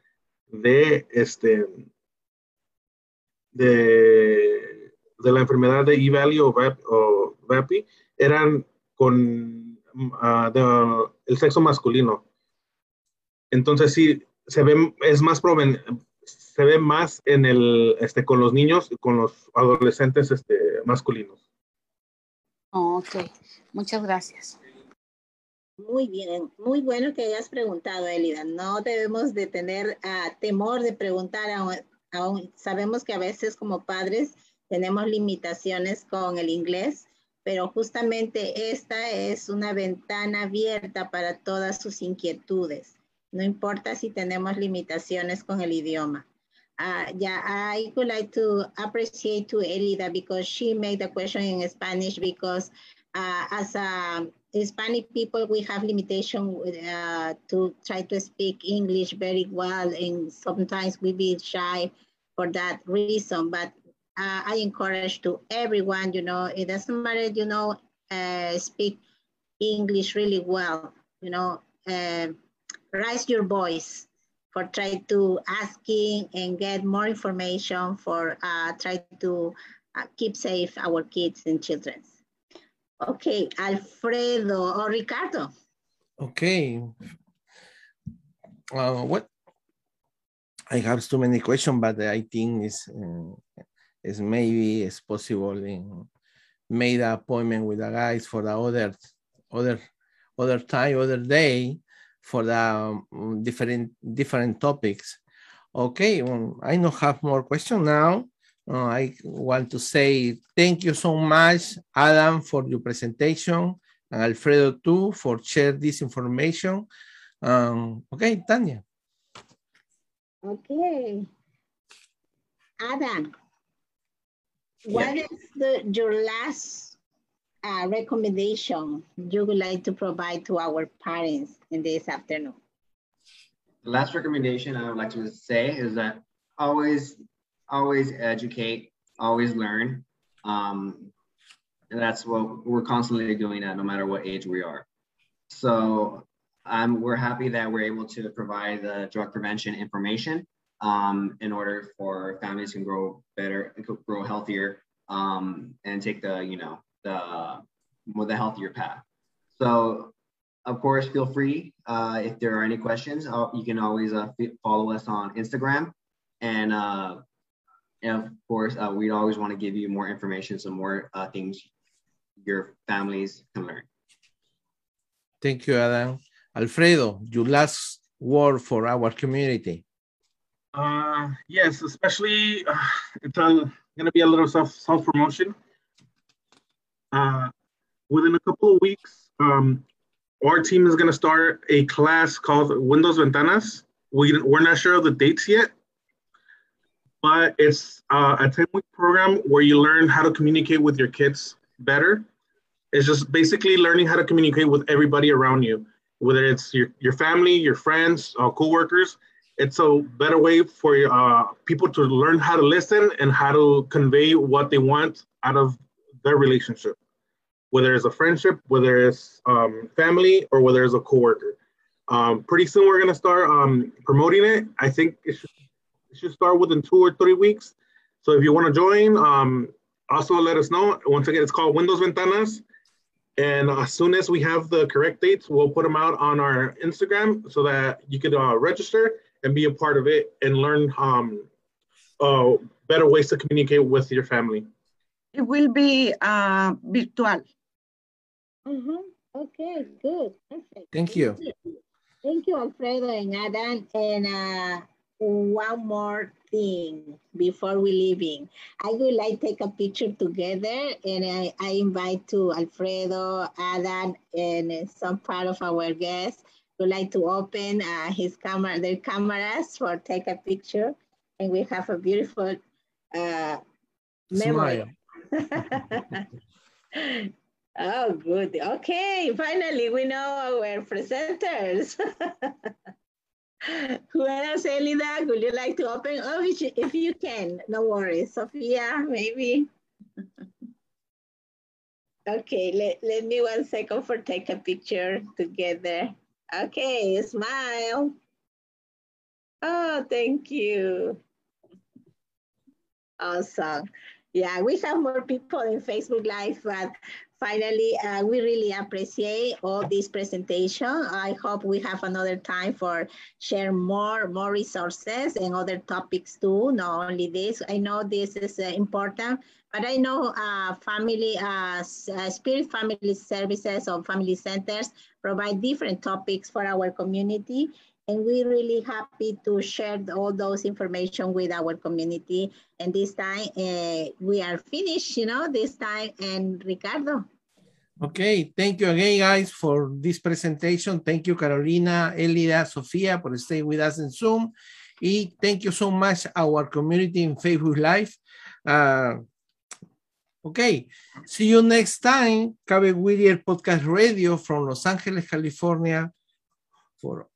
de, este, de, de la enfermedad de VAP, o VAPI eran con uh, de, el sexo masculino. Entonces sí, se ve, es más proven, se ve más en el, este, con los niños y con los adolescentes este, masculinos. Oh, ok, muchas gracias. Muy bien, muy bueno que hayas preguntado, Elida. No debemos de tener uh, temor de preguntar, aún, aún sabemos que a veces como padres tenemos limitaciones con el inglés, pero justamente esta es una ventana abierta para todas sus inquietudes. No importa si tenemos limitaciones con el idioma. Uh, yeah, I would like to appreciate to Elida because she made the question in Spanish because uh, as a Hispanic people, we have limitation uh, to try to speak English very well and sometimes we be shy for that reason. But uh, I encourage to everyone, you know, it doesn't matter, you know, uh, speak English really well, you know, uh, raise your voice for try to asking and get more information for uh, try to uh, keep safe our kids and children. Okay, Alfredo or Ricardo. Okay. Uh, what? I have too many questions, but I think is uh, is maybe it's possible in made an appointment with the guys for the other other other time, other day for the um, different different topics. Okay, well, I don't have more questions now. Uh, I want to say thank you so much, Adan, for your presentation, and Alfredo too for share this information. Um, okay, Tanya. Okay. Adan, what is the, your last uh, recommendation you would like to provide to our parents in this afternoon? The last recommendation I would like to say is that always, always educate, always learn. Um, and that's what we're constantly doing that no matter what age we are. So um, we're happy that we're able to provide the drug prevention information um, in order for families can grow better, and grow healthier, um, and take the you know the more the healthier path. So, of course, feel free uh, if there are any questions. I'll, you can always uh, follow us on Instagram, and uh, and of course, uh, we always want to give you more information, some more uh, things your families can learn. Thank you, Adan. Alfredo, your last word for our community. Uh, yes, especially uh, it's going to be a little self self promotion. Uh, within a couple of weeks, um, our team is going to start a class called Windows Ventanas. We we're not sure of the dates yet, but it's uh, a ten week program where you learn how to communicate with your kids better. It's just basically learning how to communicate with everybody around you, whether it's your, your family, your friends, uh, coworkers, it's a better way for uh, people to learn how to listen and how to convey what they want out of their relationship, whether it's a friendship, whether it's um, family, or whether it's a coworker. Um, pretty soon we're gonna start um, promoting it. I think it should, it should, start within two or three weeks. So if you want to join, um, also let us know. Once again, it's called Windows Ventanas. And as soon as we have the correct dates, we'll put them out on our Instagram so that you could uh, register and be a part of it and learn um, uh, better ways to communicate with your family. It will be uh, virtual. Mm -hmm. Okay, good. Perfect. Thank you. Thank you, Alfredo and Adan. And uh, one more thing before we leaving. I would like to take a picture together and I, I invite to Alfredo, Adan, and some part of our guests would like to open uh, his camera, their cameras for take a picture. And we have a beautiful uh, memory. oh, good. Okay, finally we know our presenters. Who else, Elida? Would you like to open? Oh, if you can, no worries. Sophia, maybe. okay, let, let me one second for take a picture together. Okay, smile. Oh, thank you. Awesome. Yeah, we have more people in Facebook Live, but finally, uh, we really appreciate all this presentation. I hope we have another time for share more, more resources and other topics too, not only this. I know this is uh, important, but I know uh, family, uh, uh, SPIRITT family services or family centers provide different topics for our community. And we're really happy to share all those information with our community. And this time uh, we are finished, you know, this time. And Ricardo. Okay, thank you again, guys, for this presentation. Thank you, Carolina, Elida, Sofia, for staying with us in Zoom. And thank you so much, our community in Facebook Live. Uh, Okay, see you next time. Cabe Whittier Podcast Radio from Los Angeles, California for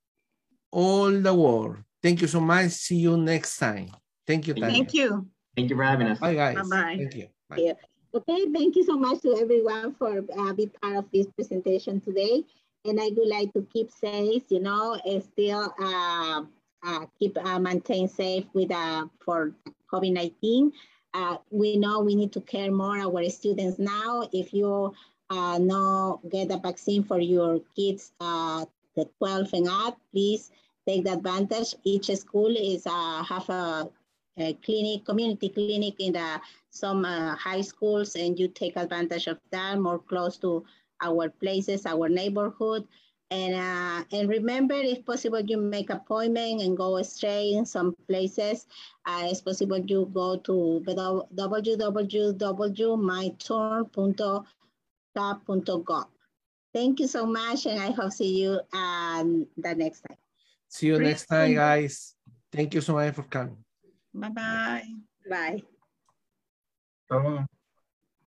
all the world. Thank you so much. See you next time. Thank you, Tanya. Thank you. Thank you for having us. Bye, guys. Bye-bye. Thank you. Bye. Yeah. Okay, thank you so much to everyone for uh, being part of this presentation today. And I would like to keep safe, you know, still uh, uh, keep uh, maintain safe with uh, for COVID-19 uh, we know we need to care more our students now. If you uh, no get a vaccine for your kids uh, the 12 and up, please take the advantage. Each school is uh, have a, a, clinic, community clinic in the some uh, high schools, and you take advantage of that more close to our places, our neighborhood. And, uh, and remember, if possible, you make appointment and go straight in some places. Uh, it's possible you go to www.myturn.gov. Thank you so much, and I hope see you um, the next time. See you next time, guys. Thank you so much for coming. Bye-bye. Bye. Oh.